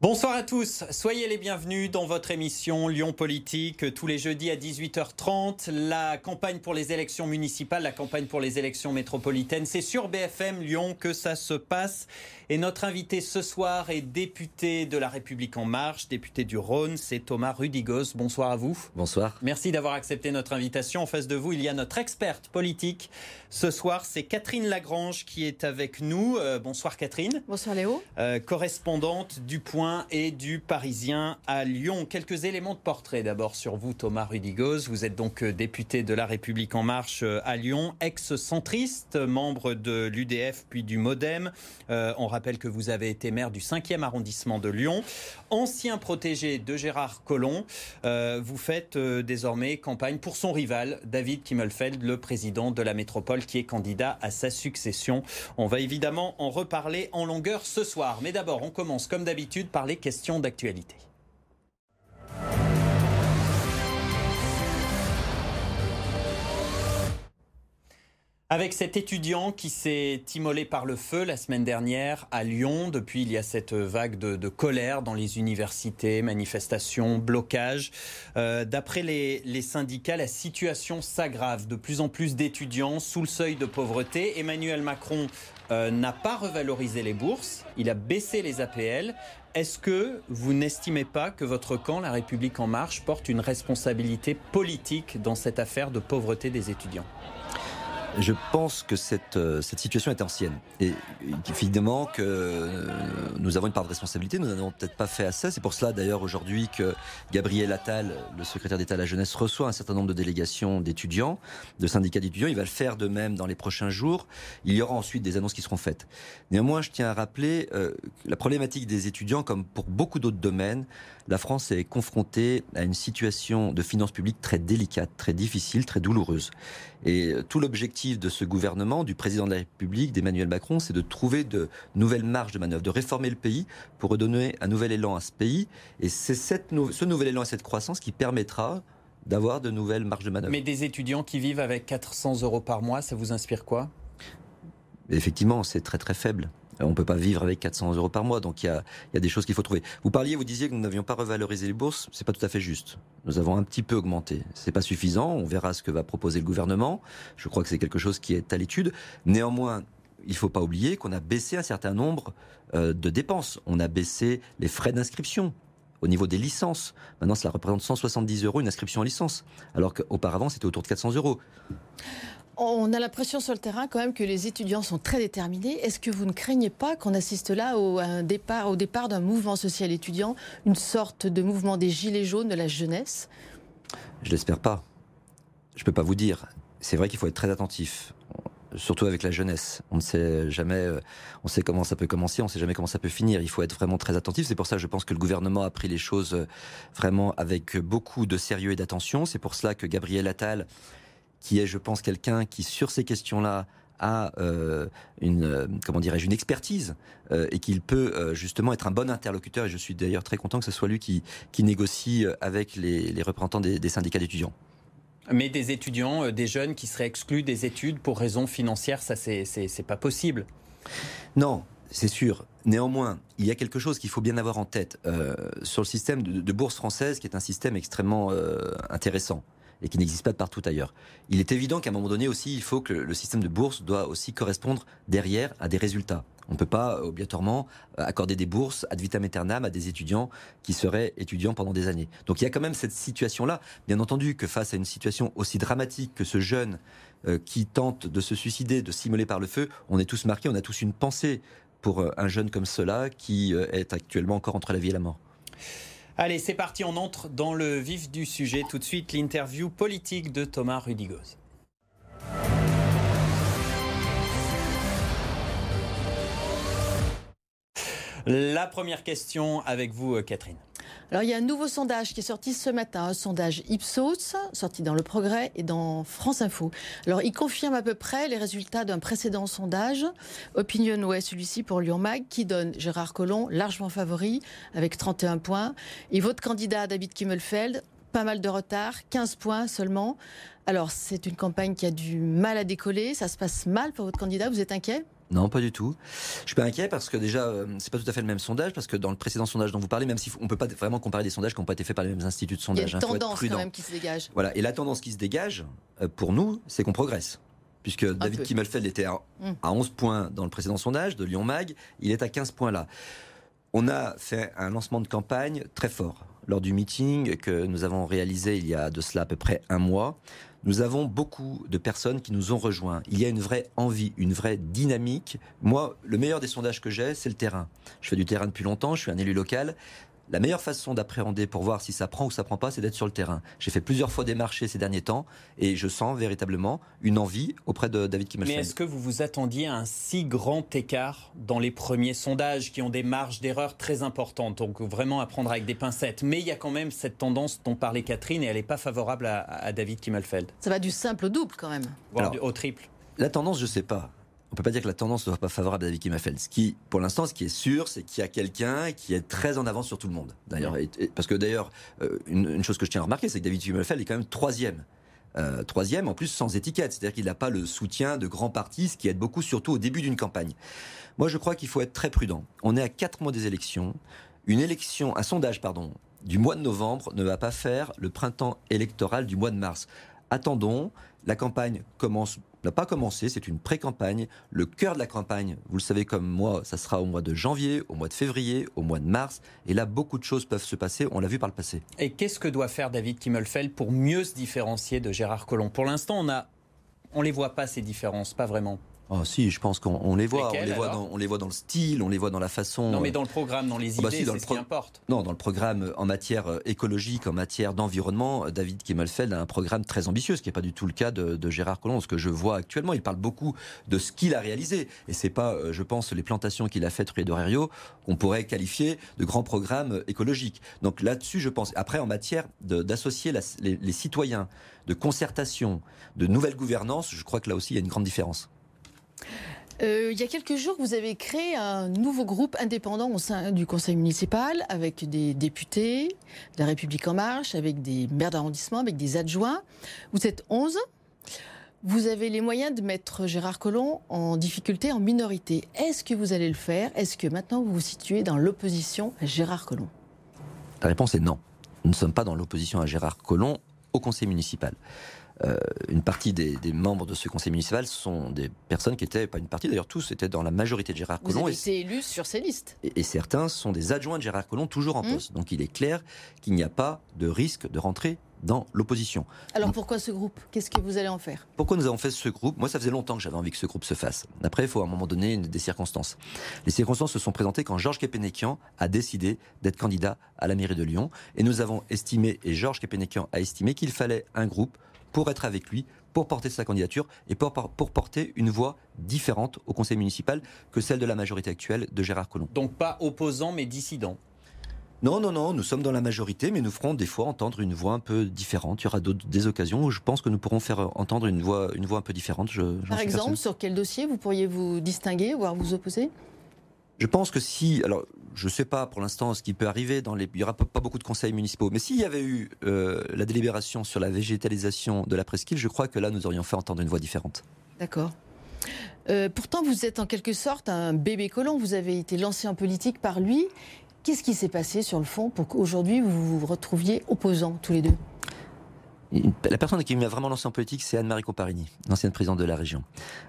Bonsoir à tous, soyez les bienvenus dans votre émission Lyon Politique tous les jeudis à 18h30. La campagne pour les élections municipales, la campagne pour les élections métropolitaines, c'est sur BFM Lyon que ça se passe. Et notre invité ce soir est député de La République En Marche, député du Rhône, c'est Thomas Rudigos. Bonsoir à vous. Bonsoir. Merci d'avoir accepté notre invitation. En face de vous, il y a notre experte politique. Ce soir, c'est Catherine Lagrange qui est avec nous. Euh, bonsoir Catherine. Bonsoir Léo. Euh, correspondante du Point et du Parisien à Lyon. Quelques éléments de portrait d'abord sur vous, Thomas Rudigos. Vous êtes donc euh, député de La République En Marche à Lyon, ex-centriste, membre de l'UDF puis du Modem. on rappelle que vous avez été maire du 5e arrondissement de Lyon. Ancien protégé de Gérard Collomb, euh, vous faites euh, désormais campagne pour son rival, David Kimmelfeld, le président de la métropole, qui est candidat à sa succession. On va évidemment en reparler en longueur ce soir. Mais d'abord, on commence comme d'habitude par les questions d'actualité. Avec cet étudiant qui s'est immolé par le feu la semaine dernière à Lyon, depuis il y a cette vague de, colère dans les universités, manifestations, blocages. Euh, d'après les, syndicats, la situation s'aggrave. De plus en plus d'étudiants sous le seuil de pauvreté. Emmanuel Macron euh, n'a pas revalorisé les bourses, il a baissé les APL. Est-ce que vous n'estimez pas que votre camp, La République en marche, porte une responsabilité politique dans cette affaire de pauvreté des étudiants? Je pense que cette, euh, cette situation est ancienne. Et évidemment que euh, nous avons une part de responsabilité. Nous n'avons peut-être pas fait assez. C'est pour cela d'ailleurs aujourd'hui que Gabriel Attal, le secrétaire d'État à la jeunesse, reçoit un certain nombre de délégations d'étudiants, de syndicats d'étudiants. Il va le faire de même dans les prochains jours. Il y aura ensuite des annonces qui seront faites. Néanmoins, je tiens à rappeler euh, la problématique des étudiants, comme pour beaucoup d'autres domaines, la France est confrontée à une situation de finances publiques très délicate, très difficile, très douloureuse. Et tout l'objectif de ce gouvernement, du président de la République, d'Emmanuel Macron, c'est de trouver de nouvelles marges de manœuvre, de réformer le pays pour redonner un nouvel élan à ce pays. Et c'est ce nouvel élan et cette croissance qui permettra d'avoir de nouvelles marges de manœuvre. Mais des étudiants qui vivent avec 400 euros par mois, ça vous inspire quoi? Effectivement, c'est très très faible. On ne peut pas vivre avec 400 euros par mois, donc il y a, des choses qu'il faut trouver. Vous parliez, vous disiez que nous n'avions pas revalorisé les bourses. C'est pas tout à fait juste. Nous avons un petit peu augmenté. C'est pas suffisant. On verra ce que va proposer le gouvernement. Je crois que c'est quelque chose qui est à l'étude. Néanmoins, il ne faut pas oublier qu'on a baissé un certain nombre euh, de dépenses. On a baissé les frais d'inscription au niveau des licences. Maintenant, cela représente 170 euros une inscription en licence, alors qu'auparavant, c'était autour de 400 euros. On a l'impression sur le terrain quand même que les étudiants sont très déterminés. Est-ce que vous ne craignez pas qu'on assiste là au, départ, d'un mouvement social étudiant, une sorte de mouvement des gilets jaunes de la jeunesse? Je l'espère pas. Je peux pas vous dire. C'est vrai qu'il faut être très attentif surtout avec la jeunesse. On ne sait jamais, euh, on sait comment ça peut commencer, on ne sait jamais comment ça peut finir. Il faut être vraiment très attentif. C'est pour ça que je pense que le gouvernement a pris les choses euh, vraiment avec beaucoup de sérieux et d'attention. C'est pour cela que Gabriel Attal qui est, je pense, quelqu'un qui, sur ces questions-là, a euh, une euh, comment dirais-je une expertise euh, et qu'il peut justement être un bon interlocuteur et je suis d'ailleurs très content que ce soit lui qui, qui négocie avec les, représentants des, syndicats d'étudiants. Mais des étudiants, des jeunes qui seraient exclus des études pour raisons financières, ça c'est pas possible. Non, c'est sûr. Néanmoins, il y a quelque chose qu'il faut bien avoir en tête sur le système de, bourse française, qui est un système extrêmement intéressant et qui n'existe pas partout ailleurs. Il est évident qu'à un moment donné aussi, il faut que le système de bourse doit aussi correspondre derrière à des résultats. On ne peut pas obligatoirement euh, accorder des bourses ad vitam aeternam à des étudiants qui seraient étudiants pendant des années. Donc il y a quand même cette situation-là. Bien entendu que face à une situation aussi dramatique que ce jeune euh, qui tente de se suicider, de s'immoler par le feu, on est tous marqués, on a tous une pensée pour euh, un jeune comme cela qui est actuellement encore entre la vie et la mort. Allez, c'est parti, on entre dans le vif du sujet. Tout de suite, l'interview politique de Thomas Rudigoz. La première question avec vous, euh, Catherine. Alors il y a un nouveau sondage qui est sorti ce matin, un sondage Ipsos, sorti dans Le Progrès et dans France Info. Alors il confirme à peu près les résultats d'un précédent sondage, Opinionway, celui-ci pour Lyon Mag, qui donne Gérard Collomb largement favori avec 31 points. Et votre candidat, David Kimmelfeld, pas mal de retard, 15 points seulement. Alors c'est une campagne qui a du mal à décoller, ça se passe mal pour votre candidat, vous êtes inquiet? Non, pas du tout. Je suis pas inquiet parce que déjà, euh, c'est pas tout à fait le même sondage parce que dans le précédent sondage dont vous parlez, même si on peut pas vraiment comparer des sondages qui n'ont pas été faits par les mêmes instituts de sondage. Il y a une hein, tendance quand même qui se dégage. Voilà, et la tendance qui se dégage euh, pour nous, c'est qu'on progresse. Puisque David Kimmelfeld était à, 11 hmm. points dans le précédent sondage de Lyon Mag, il est à 15 points là. On a fait un lancement de campagne très fort lors du meeting que nous avons réalisé il y a de cela à peu près un mois nous avons beaucoup de personnes qui nous ont rejoints. Il y a une vraie envie, une vraie dynamique. Moi, le meilleur des sondages que j'ai, c'est le terrain. Je fais du terrain depuis longtemps, je suis un élu local la meilleure façon d'appréhender pour voir si ça prend ou ça prend pas, c'est d'être sur le terrain. J'ai fait plusieurs fois des marchés ces derniers temps et je sens véritablement une envie auprès de David Kimmelfeld. Mais est-ce que vous vous attendiez à un si grand écart dans les premiers sondages qui ont des marges d'erreur très importantes Donc vraiment à prendre avec des pincettes? Mais il y a quand même cette tendance dont parlait Catherine et elle n'est pas favorable à, David Kimmelfeld. Ça va du simple au double quand même. Voire au triple. La tendance, je ne sais pas on peut pas dire que la tendance ne soit pas favorable à David Kimmelfeld. Ce qui, pour l'instant, ce qui est sûr, c'est qu'il y a quelqu'un qui est très en avance sur tout le monde. D'ailleurs, parce que d'ailleurs, euh, une, chose que je tiens à remarquer, c'est que David Kimmelfeld est quand même troisième. Euh, troisième, en plus sans étiquette, c'est-à-dire qu'il n'a pas le soutien de grands partis, ce qui aide beaucoup, surtout au début d'une campagne. Moi, je crois qu'il faut être très prudent. On est à quatre mois des élections. Une élection, un sondage, pardon, du mois de novembre ne va pas faire le printemps électoral du mois de mars. Attendons, la campagne commence n'a pas commencé, c'est une pré-campagne. Le cœur de la campagne, vous le savez comme moi, ça sera au mois de janvier, au mois de février, au mois de mars. Et là, beaucoup de choses peuvent se passer, on l'a vu par le passé. Et qu'est-ce que doit faire David Kimmelfeld pour mieux se différencier de Gérard Collomb? Pour l'instant, on ne on les voit pas ces différences, pas vraiment. Oh, si, je pense qu'on les voit. on les voit, dans, on les voit dans le style, on les voit dans la façon. Non, mais dans le programme, dans les ah bah idées, c'est ce qui importe. Non, dans le programme euh, en matière euh, écologique, en matière d'environnement, euh, David Kimmelfeld a un programme très ambitieux, ce qui n'est pas du tout le cas de, Gérard Collomb. Ce que je vois actuellement, il parle beaucoup de ce qu'il a réalisé. Et c'est pas, je pense, les plantations qu'il a faites rue d'Orerio qu'on pourrait qualifier de grands programmes écologiques. Donc là-dessus, je pense. Après, en matière d'associer les, les citoyens, de concertation, de nouvelle gouvernance, je crois que là aussi, il y a une grande différence. Euh, il y a quelques jours, vous avez créé un nouveau groupe indépendant au sein du conseil municipal avec des députés de la République en marche, avec des maires d'arrondissement, avec des adjoints. Vous êtes 11. Vous avez les moyens de mettre Gérard Collomb en difficulté, en minorité. Est-ce que vous allez le faire? Est-ce que maintenant vous vous situez dans l'opposition à Gérard Collomb? La réponse est non. Nous ne sommes pas dans l'opposition à Gérard Collomb au conseil municipal. Euh, une partie des, membres de ce conseil municipal sont des personnes qui étaient, pas une partie d'ailleurs, tous étaient dans la majorité de Gérard Collomb. Vous avez été élus sur ces listes. Et, certains sont des adjoints de Gérard Collomb, toujours en mmh. poste. Donc il est clair qu'il n'y a pas de risque de rentrer dans l'opposition. Alors pourquoi ce groupe? Qu'est-ce que vous allez en faire? Pourquoi nous avons fait ce groupe? Moi, ça faisait longtemps que j'avais envie que ce groupe se fasse. Après, il faut à un moment donné des circonstances. Les circonstances se sont présentées quand Georges Kepenekian a décidé d'être candidat à la mairie de Lyon. Et nous avons estimé, et Georges Kepenekian a estimé qu'il fallait un groupe pour être avec lui, pour porter sa candidature et pour, pour porter une voix différente au conseil municipal que celle de la majorité actuelle de Gérard Collomb. Donc pas opposant mais dissident non, non, non, nous sommes dans la majorité, mais nous ferons des fois entendre une voix un peu différente. Il y aura des occasions où je pense que nous pourrons faire entendre une voix, une voix un peu différente. Par exemple, sur quel dossier vous pourriez vous distinguer, voire vous opposer? Je pense que si, alors je ne sais pas pour l'instant ce qui peut arriver, dans les, il n'y aura pas, beaucoup de conseils municipaux, mais s'il y avait eu euh, la délibération sur la végétalisation de la presqu'île, je crois que là nous aurions fait entendre une voix différente. D'accord. Euh, pourtant, vous êtes en quelque sorte un bébé colon, vous avez été lancé en politique par lui. Qu'est-ce qui s'est passé sur le fond pour qu'aujourd'hui vous vous retrouviez opposants tous les deux? La personne qui m'a vraiment lancé en politique, c'est Anne-Marie Comparini, l'ancienne présidente de la région.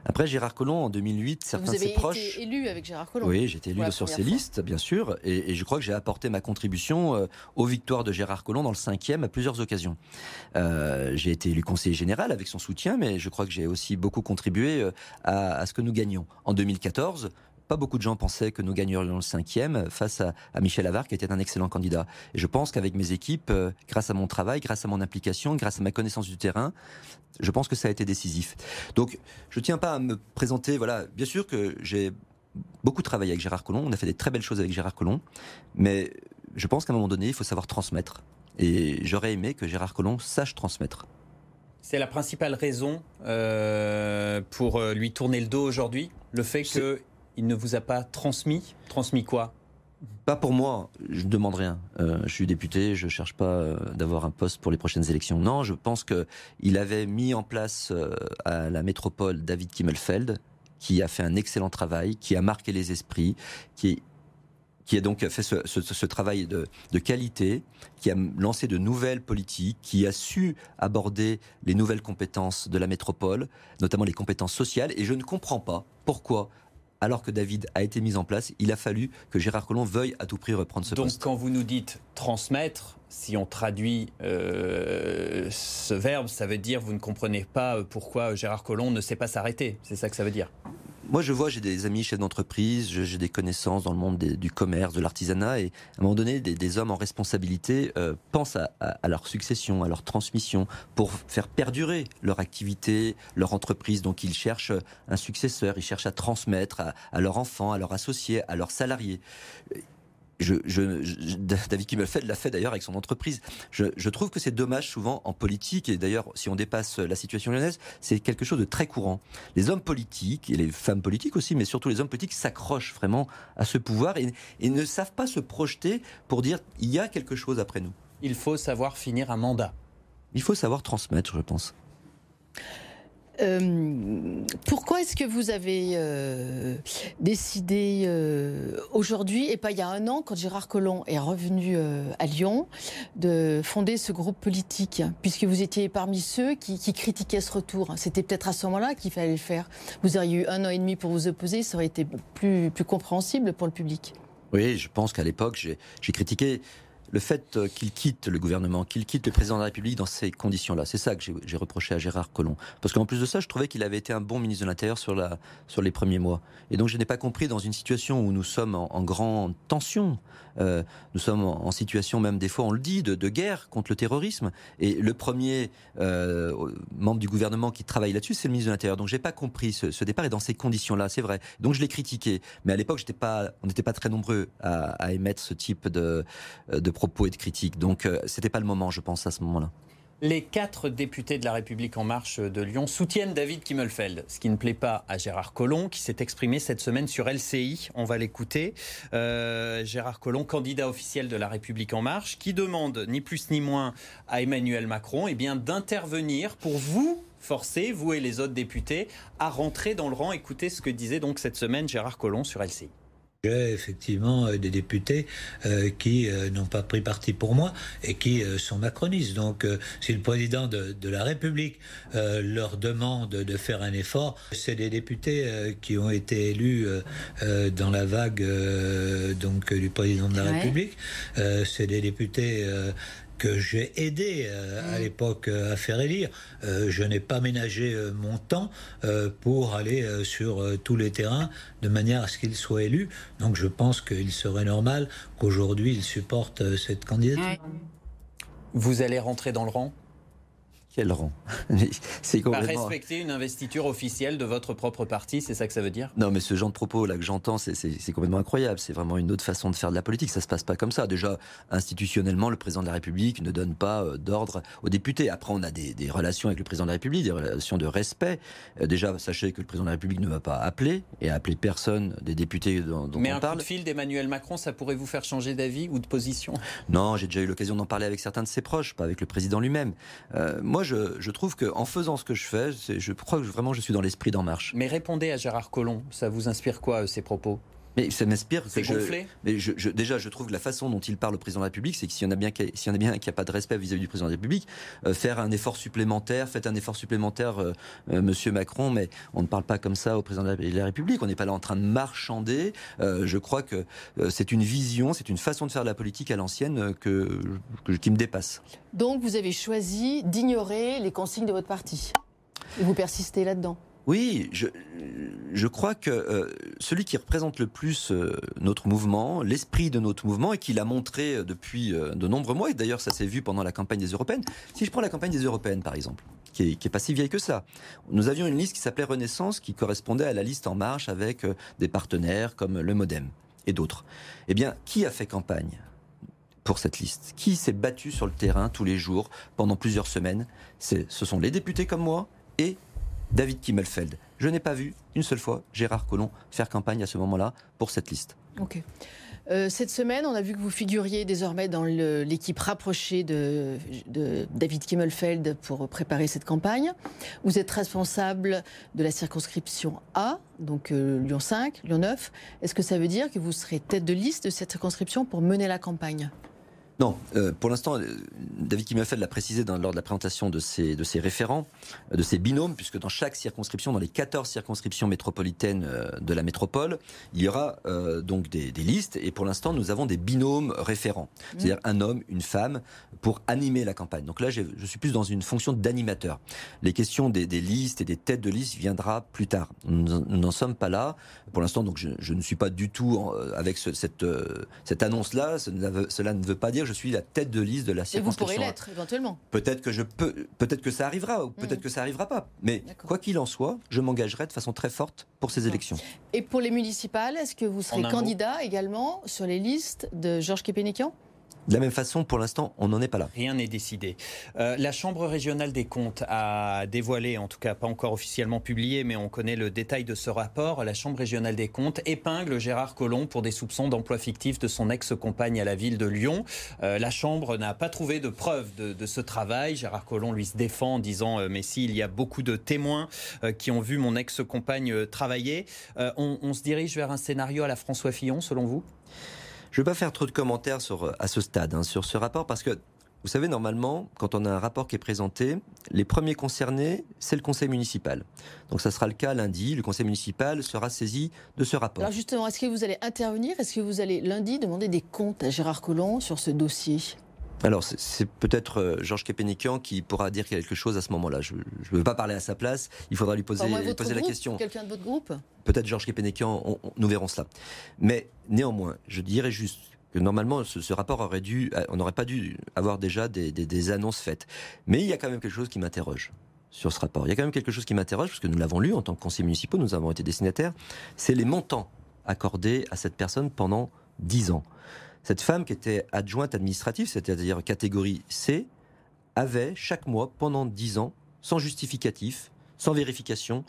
Après, Gérard Collomb, en 2008, certains de ses proches... Vous avez été élu avec Gérard Collomb Oui, j'ai été élu sur ces listes, bien sûr, et, je crois que j'ai apporté ma contribution euh, aux victoires de Gérard Collomb dans le cinquième à plusieurs occasions. Euh, j'ai été élu conseiller général avec son soutien, mais je crois que j'ai aussi beaucoup contribué euh, à, à, ce que nous gagnions. En 2014, pas beaucoup de gens pensaient que nous gagnerions le cinquième face à, Michel Avard, qui était un excellent candidat. Et je pense qu'avec mes équipes, euh, grâce à mon travail, grâce à mon implication, grâce à ma connaissance du terrain, je pense que ça a été décisif. Donc, je tiens pas à me présenter. Voilà, bien sûr que j'ai beaucoup travaillé avec Gérard Collomb. On a fait des très belles choses avec Gérard Collomb, mais je pense qu'à un moment donné, il faut savoir transmettre. Et j'aurais aimé que Gérard Collomb sache transmettre. C'est la principale raison euh, pour euh, lui tourner le dos aujourd'hui, le fait que il ne vous a pas transmis Transmis quoi? Pas pour moi, je ne demande rien. Euh, je suis député, je ne cherche pas euh, d'avoir un poste pour les prochaines élections. Non, je pense qu'il avait mis en place euh, à la métropole David Kimmelfeld, qui a fait un excellent travail, qui a marqué les esprits, qui qui a donc fait ce, travail de, qualité, qui a lancé de nouvelles politiques, qui a su aborder les nouvelles compétences de la métropole, notamment les compétences sociales. Et je ne comprends pas pourquoi alors que David a été mis en place, il a fallu que Gérard Collomb veuille à tout prix reprendre ce poste. Donc quand vous nous dites transmettre, si on traduit euh, ce verbe, ça veut dire vous ne comprenez pas pourquoi Gérard Collomb ne sait pas s'arrêter. C'est ça que ça veut dire moi, je vois, j'ai des amis chefs d'entreprise, j'ai des connaissances dans le monde du commerce, de l'artisanat, et à un moment donné, des, hommes en responsabilité euh, pensent à, leur succession, à leur transmission, pour faire perdurer leur activité, leur entreprise. Donc, ils cherchent un successeur, ils cherchent à transmettre à, à leurs enfants, à leurs associés, à leurs salariés je, je, David Kimmelfeld l'a fait d'ailleurs avec son entreprise. Je, trouve que c'est dommage souvent en politique, et d'ailleurs si on dépasse la situation lyonnaise, c'est quelque chose de très courant. Les hommes politiques, et les femmes politiques aussi, mais surtout les hommes politiques s'accrochent vraiment à ce pouvoir et, et ne savent pas se projeter pour dire il y a quelque chose après nous. Il faut savoir finir un mandat. Il faut savoir transmettre, je pense. Euh, pourquoi est-ce que vous avez euh, décidé euh, aujourd'hui, et pas il y a un an, quand Gérard Collomb est revenu à Lyon, de fonder ce groupe politique, puisque vous étiez parmi ceux qui, critiquaient ce retour C'était peut-être à ce moment-là qu'il fallait le faire. Vous auriez eu un an et demi pour vous opposer, ça aurait été plus, plus compréhensible pour le public. Oui, je pense qu'à l'époque, j'ai critiqué le fait euh, qu'il quitte le gouvernement, qu'il quitte le président de la République dans ces conditions-là, c'est ça que j'ai reproché à Gérard Collomb. Parce qu'en plus de ça, je trouvais qu'il avait été un bon ministre de l'Intérieur sur, les premiers mois. Et donc je n'ai pas compris dans une situation où nous sommes en, grande tension, euh, nous sommes en, situation même des fois, on le dit, de, guerre contre le terrorisme. Et le premier euh, membre du gouvernement qui travaille là-dessus, c'est le ministre de l'Intérieur. Donc j'ai pas compris ce, départ et dans ces conditions-là, c'est vrai. Donc je l'ai critiqué. Mais à l'époque, on n'était pas très nombreux à, émettre ce type de, de propos et de critiques. Donc euh, c'était pas le moment, je pense, à ce moment-là. Les quatre députés de la République en marche de Lyon soutiennent David Kimmelfeld, ce qui ne plaît pas à Gérard Collomb, qui s'est exprimé cette semaine sur LCI. On va l'écouter. Euh, Gérard Collomb, candidat officiel de la République en marche, qui demande ni plus ni moins à Emmanuel Macron eh d'intervenir pour vous forcer, vous et les autres députés, à rentrer dans le rang. Écoutez ce que disait donc cette semaine Gérard Collomb sur LCI. J'ai effectivement euh, des députés euh, qui euh, n'ont pas pris parti pour moi et qui sont macronistes. Donc, si le président de, la République leur demande de faire un effort, c'est des députés qui ont été élus dans la vague donc du président de la République. c'est des députés que j'ai aidé euh, à mm. l'époque euh, à faire élire. Euh, je n'ai pas ménagé mon temps pour aller sur tous les terrains de manière à ce qu'il soit élu. Donc je pense qu'il serait normal qu'aujourd'hui il supporte cette candidature. Vous allez rentrer dans le rang? Quel rang C'est complètement... Respecter une investiture officielle de votre propre parti, c'est ça que ça veut dire? Non, mais ce genre de propos là que j'entends, c'est complètement incroyable. C'est vraiment une autre façon de faire de la politique. Ça se passe pas comme ça. Déjà, institutionnellement, le président de la République ne donne pas euh, d'ordre aux députés. Après, on a des, relations avec le président de la République, des relations de respect. Euh, déjà, sachez que le président de la République ne va pas appeler et appeler personne des députés dont, dont mais on parle. Mais un coup de fil d'Emmanuel Macron, ça pourrait vous faire changer d'avis ou de position? Non, j'ai déjà eu l'occasion d'en parler avec certains de ses proches, pas avec le président lui-même. Euh, moi, je, je trouve qu'en faisant ce que je fais, je crois que vraiment je suis dans l'esprit d'En Marche. Mais répondez à Gérard Collomb, ça vous inspire quoi, euh, ces propos? Mais ça m'inspire que je, mais je, déjà, je trouve que la façon dont il parle au président de la République, c'est que s'il y en a bien, s'il y en a bien qui a pas de respect vis-à-vis du président de la République, euh, faire un effort supplémentaire, faites un effort supplémentaire, euh, Monsieur Macron, mais on ne parle pas comme ça au président de la, République. On n'est pas là en train de marchander. je crois que c'est une vision, c'est une façon de faire de la politique à l'ancienne que, qui me dépasse. Donc, vous avez choisi d'ignorer les consignes de votre parti. Et vous persistez là-dedans. Oui, je, crois que euh, celui qui représente le plus euh, notre mouvement, l'esprit de notre mouvement, et qui l'a montré euh, depuis de nombreux mois, et d'ailleurs ça s'est vu pendant la campagne des Européennes, si je prends la campagne des Européennes par exemple, qui est, pas si vieille que ça, nous avions une liste qui s'appelait Renaissance, qui correspondait à la liste En Marche avec des partenaires comme le Modem et d'autres. Eh bien, qui a fait campagne pour cette liste? Qui s'est battu sur le terrain tous les jours pendant plusieurs semaines? Ce sont les députés comme moi et David Kimmelfeld. Je n'ai pas vu une seule fois Gérard Collomb faire campagne à ce moment-là pour cette liste. Ok. Euh, cette semaine, on a vu que vous figuriez désormais dans l'équipe rapprochée de, David Kimmelfeld pour préparer cette campagne. Vous êtes responsable de la circonscription A, donc euh, Lyon 5, Lyon 9. Est-ce que ça veut dire que vous serez tête de liste de cette circonscription pour mener la campagne? Non, euh, pour l'instant, euh, David Kimmelfeld l'a précisé dans, lors de la présentation de ses, de ses référents, euh, de ses binômes, puisque dans chaque circonscription, dans les 14 circonscriptions métropolitaines de la métropole, il y aura donc des, listes, et pour l'instant, nous avons des binômes référents, mmh. c'est-à-dire un homme, une femme, pour animer la campagne. Donc là, je suis plus dans une fonction d'animateur. Les questions des, listes et des têtes de liste viendra plus tard. Nous n'en sommes pas là. Pour l'instant, donc je, ne suis pas du tout avec cette, cette annonce-là. Cela ne veut pas dire je suis la tête de liste de la circonscription. Et vous pourrez l'être éventuellement. Peut-être que je peux, peut-être que ça arrivera ou peut-être mm. que ça arrivera pas. Mais quoi qu'il en soit, je m'engagerai de façon très forte pour ces élections. Et pour les municipales, est-ce que vous serez candidat également sur les listes de Georges Képénékian de la même façon, pour l'instant, on n'en est pas là. Rien n'est décidé. Euh, la Chambre régionale des comptes a dévoilé, en tout cas pas encore officiellement publié, mais on connaît le détail de ce rapport. La Chambre régionale des comptes épingle Gérard Collomb pour des soupçons d'emploi fictif de son ex-compagne à la ville de Lyon. Euh, la Chambre n'a pas trouvé de preuves de, ce travail. Gérard Collomb lui se défend en disant euh, Mais si, il y a beaucoup de témoins qui ont vu mon ex-compagne travailler. On, on se dirige vers un scénario à la François Fillon, selon vous? Je ne vais pas faire trop de commentaires euh, à ce stade hein, sur ce rapport parce que vous savez, normalement, quand on a un rapport qui est présenté, les premiers concernés, c'est le conseil municipal. Donc ça sera le cas lundi. Le conseil municipal sera saisi de ce rapport. Alors justement, est-ce que vous allez intervenir? Est-ce que vous allez lundi demander des comptes à Gérard Collomb sur ce dossier? Alors, c'est peut-être euh, Georges Kepenikian qui pourra dire quelque chose à ce moment-là. Je ne veux pas parler à sa place. Il faudra lui poser, poser la question. Quelqu'un de votre groupe Peut-être Georges Kepenikian, nous verrons cela. Mais néanmoins, je dirais juste que normalement, ce, rapport aurait dû, euh, on n'aurait pas dû avoir déjà des, des, annonces faites. Mais il y a quand même quelque chose qui m'interroge sur ce rapport. Il y a quand même quelque chose qui m'interroge, parce que nous l'avons lu en tant que conseiller municipaux, nous avons été destinataires, c'est les montants accordés à cette personne pendant 10 ans. Cette femme qui était adjointe administrative, c'est-à-dire catégorie C, avait chaque mois, pendant 10 ans, sans justificatif, sans vérification,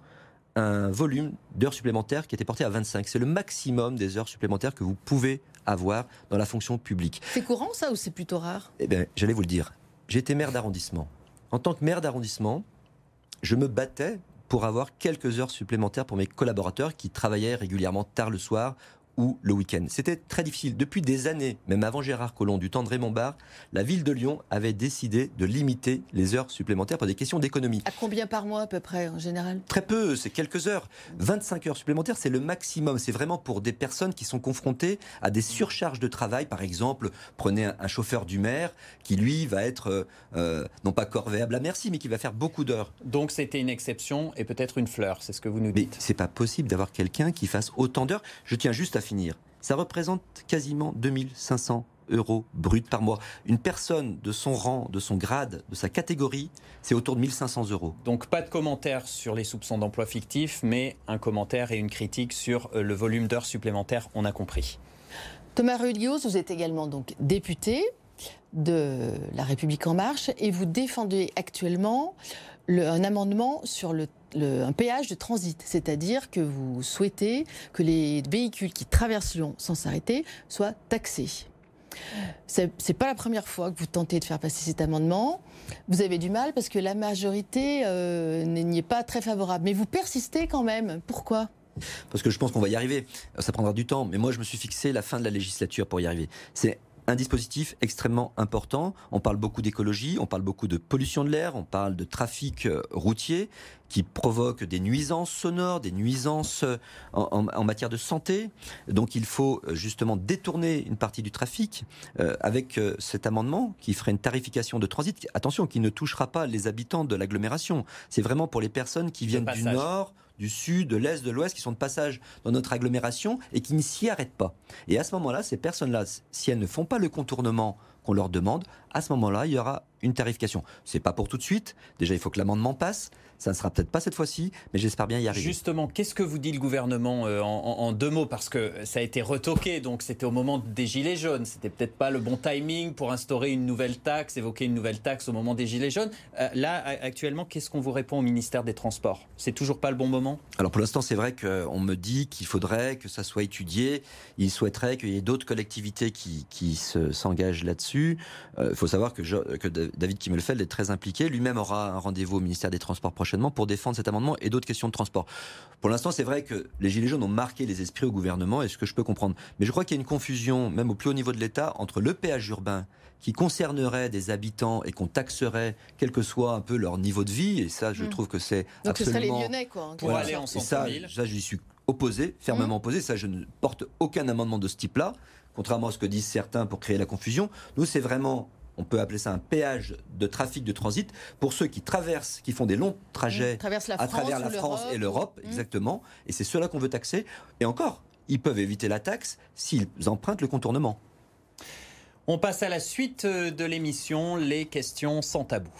un volume d'heures supplémentaires qui était porté à 25. C'est le maximum des heures supplémentaires que vous pouvez avoir dans la fonction publique. C'est courant ça ou c'est plutôt rare? Eh bien, j'allais vous le dire. J'étais maire d'arrondissement. En tant que maire d'arrondissement, je me battais pour avoir quelques heures supplémentaires pour mes collaborateurs qui travaillaient régulièrement tard le soir ou le week-end. C'était très difficile. Depuis des années, même avant Gérard Collomb, du temps de Raymond Barre, la ville de Lyon avait décidé de limiter les heures supplémentaires pour des questions d'économie. À combien par mois à peu près en général? Très peu, c'est quelques heures. 25 heures supplémentaires, c'est le maximum. C'est vraiment pour des personnes qui sont confrontées à des surcharges de travail. Par exemple, prenez un, chauffeur du maire qui, lui, va être euh, euh, non pas corvéable à merci, mais qui va faire beaucoup d'heures. Donc c'était une exception et peut-être une fleur, c'est ce que vous nous dites. Mais c'est pas possible d'avoir quelqu'un qui fasse autant d'heures. Je tiens juste à finir. Ça représente quasiment 2500 euros bruts par mois. Une personne de son rang, de son grade, de sa catégorie, c'est autour de 1500 euros. Donc pas de commentaire sur les soupçons d'emploi fictif, mais un commentaire et une critique sur euh, le volume d'heures supplémentaires, on a compris. Thomas Rulios, vous êtes également donc député de La République en marche et vous défendez actuellement un amendement sur le un péage de transit, c'est-à-dire que vous souhaitez que les véhicules qui traversent Lyon sans s'arrêter soient taxés. C'est n'est pas la première fois que vous tentez de faire passer cet amendement. Vous avez du mal parce que la majorité euh, n'y est pas très favorable. Mais vous persistez quand même. Pourquoi? Parce que je pense qu'on va y arriver. Ça prendra du temps. Mais moi, je me suis fixé la fin de la législature pour y arriver. C'est un dispositif extrêmement important. On parle beaucoup d'écologie, on parle beaucoup de pollution de l'air, on parle de trafic euh, routier qui provoque des nuisances sonores, des nuisances euh, en, matière de santé. Donc il faut euh, justement détourner une partie du trafic avec cet amendement qui ferait une tarification de transit. Attention, qui ne touchera pas les habitants de l'agglomération. C'est vraiment pour les personnes qui viennent du nord, du sud, de l'est, de l'ouest, qui sont de passage dans notre agglomération et qui ne s'y arrêtent pas. Et à ce moment-là, ces personnes-là, si elles ne font pas le contournement qu'on leur demande, à ce moment-là, il y aura une tarification. C'est pas pour tout de suite. Déjà, il faut que l'amendement passe. Ça ne sera peut-être pas cette fois-ci, mais j'espère bien y arriver. Justement, qu'est-ce que vous dit le gouvernement euh, en, deux mots? Parce que ça a été retoqué, donc c'était au moment des Gilets jaunes. C'était peut-être pas le bon timing pour instaurer une nouvelle taxe, évoquer une nouvelle taxe au moment des Gilets jaunes. Euh, là, actuellement, qu'est-ce qu'on vous répond au ministère des Transports? C'est toujours pas le bon moment? Alors pour l'instant, c'est vrai qu'on me dit qu'il faudrait que ça soit étudié. Il souhaiterait qu'il y ait d'autres collectivités qui, qui s'engagent là-dessus. Il euh, faut savoir que, que David Kimmelfeld est très impliqué. Lui-même aura un rendez-vous au ministère des Transports prochainement pour défendre cet amendement et d'autres questions de transport. Pour l'instant, c'est vrai que les Gilets jaunes ont marqué les esprits au gouvernement, et ce que je peux comprendre. Mais je crois qu'il y a une confusion, même au plus haut niveau de l'État, entre le péage urbain qui concernerait des habitants et qu'on taxerait quel que soit un peu leur niveau de vie. Et ça, je hmm. trouve que c'est Donc ce serait les Lyonnais, quoi. Pour aller en centre-ville. Ça, ça j'y suis opposé, fermement hmm. opposé. Ça, je ne porte aucun amendement de ce type-là, contrairement à ce que disent certains pour créer la confusion. Nous, c'est vraiment on peut appeler ça un péage de trafic de transit pour ceux qui traversent, qui font des longs trajets mmh, à travers la France et l'Europe, mmh. exactement. Et c'est cela qu'on veut taxer. Et encore, ils peuvent éviter la taxe s'ils empruntent le contournement. On passe à la suite de l'émission, les questions sans tabou.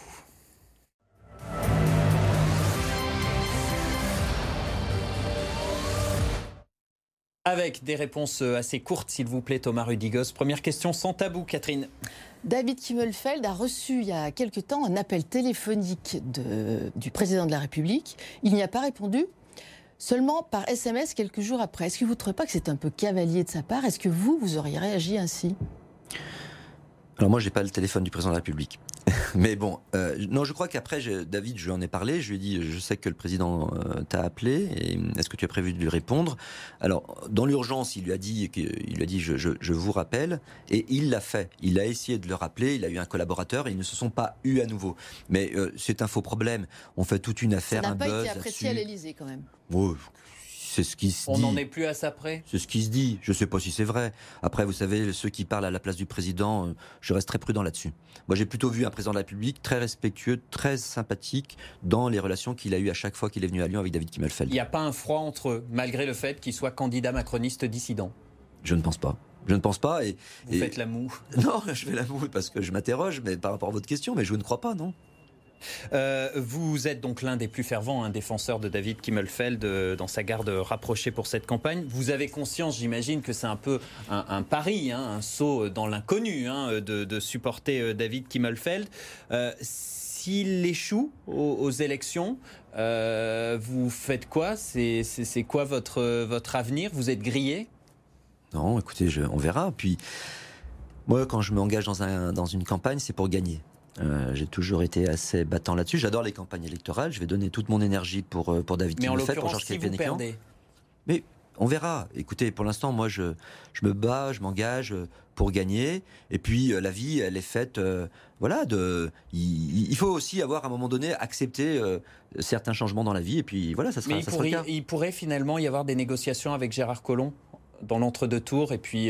Avec des réponses assez courtes, s'il vous plaît, Thomas Rudigos. Première question sans tabou, Catherine. David Kimmelfeld a reçu il y a quelque temps un appel téléphonique du président de la République. Il n'y a pas répondu. Seulement par SMS quelques jours après. Est-ce que vous ne trouvez pas que c'est un peu cavalier de sa part? Est-ce que vous, vous auriez réagi ainsi? Alors moi, j'ai pas le téléphone du président de la République. Mais bon, euh, non, je crois qu'après, David, je lui en ai parlé. Je lui ai dit, je sais que le président euh, t'a appelé. Est-ce que tu as prévu de lui répondre? Alors, dans l'urgence, il lui a dit, il lui a dit, je, vous rappelle, et il l'a fait. Il a essayé de le rappeler. Il a eu un collaborateur. Et ils ne se sont pas eus à nouveau. Mais euh, c'est un faux problème. On fait toute une affaire, Ça n'a pas été apprécié à l'Élysée, quand même. C'est ce qui se On n'en est plus à ça près? C'est ce qui se dit. Je ne sais pas si c'est vrai. Après, vous savez, ceux qui parlent à la place du président, euh, je reste très prudent là-dessus. Moi, j'ai plutôt vu un président de la République très respectueux, très sympathique dans les relations qu'il a eues à chaque fois qu'il est venu à Lyon avec David Kimmelfeld. Il n'y a pas un froid entre eux, malgré le fait qu'il soit candidat macroniste dissident? Je ne pense pas. Je ne pense pas. Et, Vous faites la moue Non, je fais la moue parce que je m'interroge, mais par rapport à votre question, mais je ne crois pas, non. Euh, vous êtes donc l'un des plus fervents défenseurs de David Kimmelfeld euh, dans sa garde rapprochée pour cette campagne. Vous avez conscience, j'imagine, que c'est un peu un, pari, hein, un saut dans l'inconnu hein, de, supporter euh, David Kimmelfeld. S'il échoue aux, élections, vous faites quoi? C'est quoi votre, votre avenir? Vous êtes grillé? Non, écoutez, on verra. Puis, moi, quand je m'engage dans, dans une campagne, c'est pour gagner. Euh, j'ai toujours été assez battant là-dessus. J'adore les campagnes électorales. Je vais donner toute mon énergie pour, euh, pour David Mais en pour Georges si. Mais on verra. Écoutez, pour l'instant, moi, je, je me bats, je m'engage pour gagner. Et puis, euh, la vie, elle est faite. voilà, de, il, faut aussi avoir, à un moment donné, accepté certains changements dans la vie. Et puis, voilà, ça sera, Mais ça il, pourrait, il pourrait finalement y avoir des négociations avec Gérard Collomb dans l'entre-deux tours et puis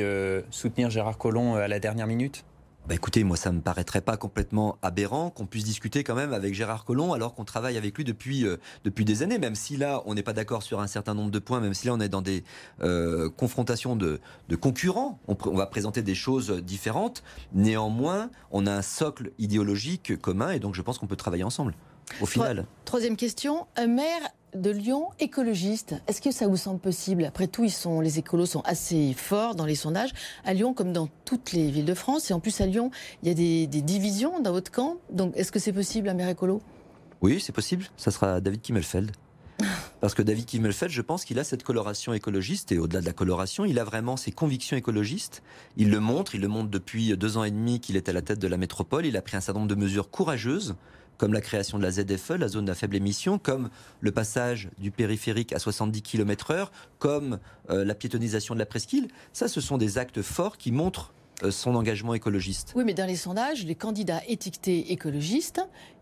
soutenir Gérard Collomb à la dernière minute bah écoutez, moi ça me paraîtrait pas complètement aberrant qu'on puisse discuter quand même avec Gérard Collomb alors qu'on travaille avec lui depuis euh, depuis des années, même si là on n'est pas d'accord sur un certain nombre de points, même si là on est dans des euh, confrontations de, de concurrents, on, on, va présenter des choses différentes. Néanmoins, on a un socle idéologique commun et donc je pense qu'on peut travailler ensemble. Au final. Troisième question, un maire de Lyon écologiste. Est-ce que ça vous semble possible? Après tout, ils sont, les écolos sont assez forts dans les sondages, à Lyon comme dans toutes les villes de France. Et en plus, à Lyon, il y a des, divisions dans votre camp. Donc, est-ce que c'est possible, un maire écolo? Oui, c'est possible. Ça sera David Kimmelfeld. Parce que David Kimmelfeld, je pense qu'il a cette coloration écologiste et au-delà de la coloration, il a vraiment ses convictions écologistes. Il le montre, il le montre depuis deux ans et demi qu'il est à la tête de la métropole. Il a pris un certain nombre de mesures courageuses comme la création de la ZFE, la zone à faible émission, comme le passage du périphérique à 70 km/h, comme euh, la piétonisation de la presqu'île. Ça, ce sont des actes forts qui montrent euh, son engagement écologiste. Oui, mais dans les sondages, les candidats étiquetés écologistes,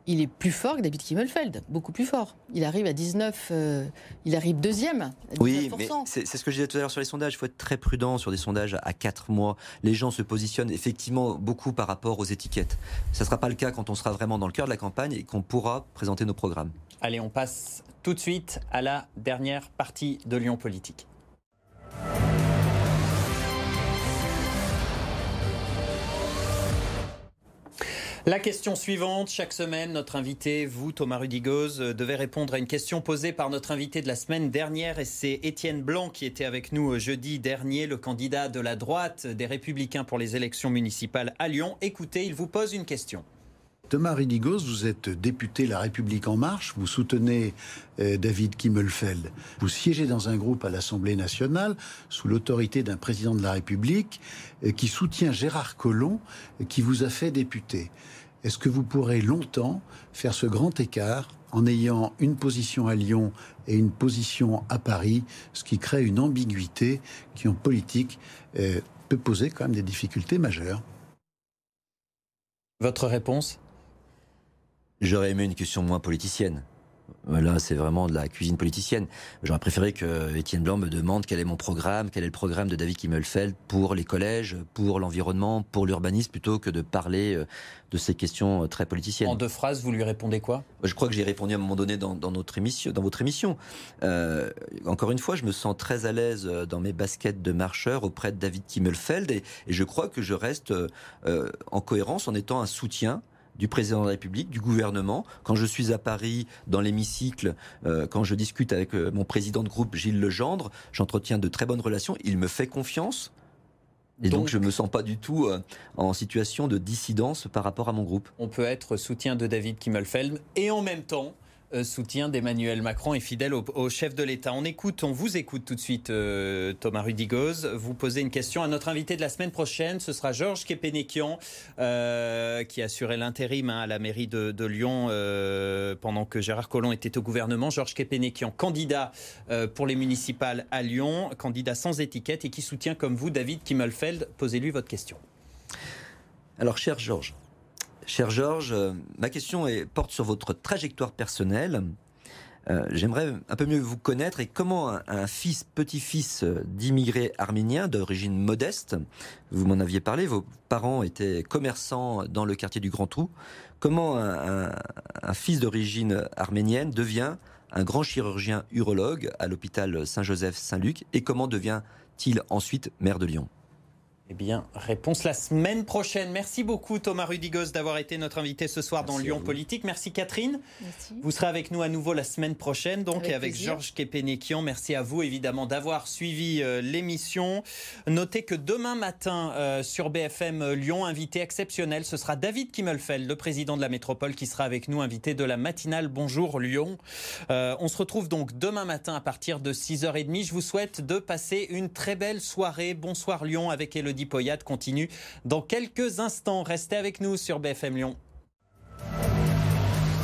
il est plus fort que David Kimmelfeld, beaucoup plus fort. Il arrive à 19, euh, il arrive deuxième. oui, mais c'est ce que je disais tout à l'heure sur les sondages. Il faut être très prudent sur des sondages à 4 mois. Les gens se positionnent effectivement beaucoup par rapport aux étiquettes. Ça ne sera pas le cas quand on sera vraiment dans le cœur de la campagne et qu'on pourra présenter nos programmes. Allez, on passe tout de suite à la dernière partie de Lyon Politique. La question suivante, chaque semaine, notre invité, vous, Thomas Rudigoz, euh, devez répondre à une question posée par notre invité de la semaine dernière et c'est Étienne Blanc qui était avec nous euh, jeudi dernier, le candidat de la droite des Républicains pour les élections municipales à Lyon. Écoutez, il vous pose une question. Thomas Rudigos, vous êtes député La République En Marche, vous soutenez euh, David Kimmelfeld. Vous siégez dans un groupe à l'Assemblée nationale sous l'autorité d'un président de la République euh, qui soutient Gérard Collomb, euh, qui vous a fait député. Est-ce que vous pourrez longtemps faire ce grand écart en ayant une position à Lyon et une position à Paris, ce qui crée une ambiguïté qui, en politique, peut poser quand même des difficultés majeures? Votre réponse? J'aurais aimé une question moins politicienne. Là, c'est vraiment de la cuisine politicienne. J'aurais préféré que Étienne Blanc me demande quel est mon programme, quel est le programme de David Kimmelfeld pour les collèges, pour l'environnement, pour l'urbanisme, plutôt que de parler euh, de ces questions euh, très politiciennes. En deux phrases, vous lui répondez quoi? Je crois que j'ai répondu à un moment donné dans, notre émission, dans votre émission. Euh, encore une fois, je me sens très à l'aise dans mes baskets de marcheur auprès de David Kimmelfeld et, je crois que je reste en cohérence en étant un soutien du président de la République, du gouvernement. Quand je suis à Paris, dans l'hémicycle, euh, quand je discute avec euh, mon président de groupe, Gilles Legendre, j'entretiens de très bonnes relations. Il me fait confiance. Et donc, je ne me sens pas du tout euh, en situation de dissidence par rapport à mon groupe. On peut être soutien de David Kimmelfeld et en même temps soutien d'Emmanuel Macron et fidèle au, chef de l'État. On écoute, on vous écoute tout de suite, euh, Thomas Rudigoz. Vous posez une question à notre invité de la semaine prochaine. Ce sera Georges Kepenekian, euh, qui assurait l'intérim hein, à la mairie de, Lyon pendant que Gérard Collomb était au gouvernement. Georges Kepenekian, candidat pour les municipales à Lyon, candidat sans étiquette et qui soutient comme vous David Kimmelfeld. Posez-lui votre question. Alors, cher Georges, Cher Georges, euh, ma question porte sur votre trajectoire personnelle. Euh, j'aimerais un peu mieux vous connaître et comment un, fils, petit-fils d'immigrés arméniens d'origine modeste, vous m'en aviez parlé, vos parents étaient commerçants dans le quartier du Grand Trou, comment un, un fils d'origine arménienne devient un grand chirurgien urologue à l'hôpital Saint-Joseph-Saint-Luc et comment devient-il ensuite maire de Lyon? Eh bien, réponse la semaine prochaine. Merci beaucoup Thomas Rudigos d'avoir été notre invité ce soir dans Lyon Politique. Merci Catherine. Merci. Vous serez avec nous à nouveau la semaine prochaine, donc avec, avec Georges Kepenekian. Merci à vous évidemment d'avoir suivi euh, l'émission. Notez que demain matin euh, sur BFM Lyon, invité exceptionnel, ce sera David Kimmelfeld, le président de la métropole, qui sera avec nous, invité de la matinale Bonjour Lyon. Euh, on se retrouve donc demain matin à partir de 6h30. Je vous souhaite de passer une très belle soirée. Bonsoir Lyon avec Poyade continue dans quelques instants. Restez avec nous sur BFM Lyon.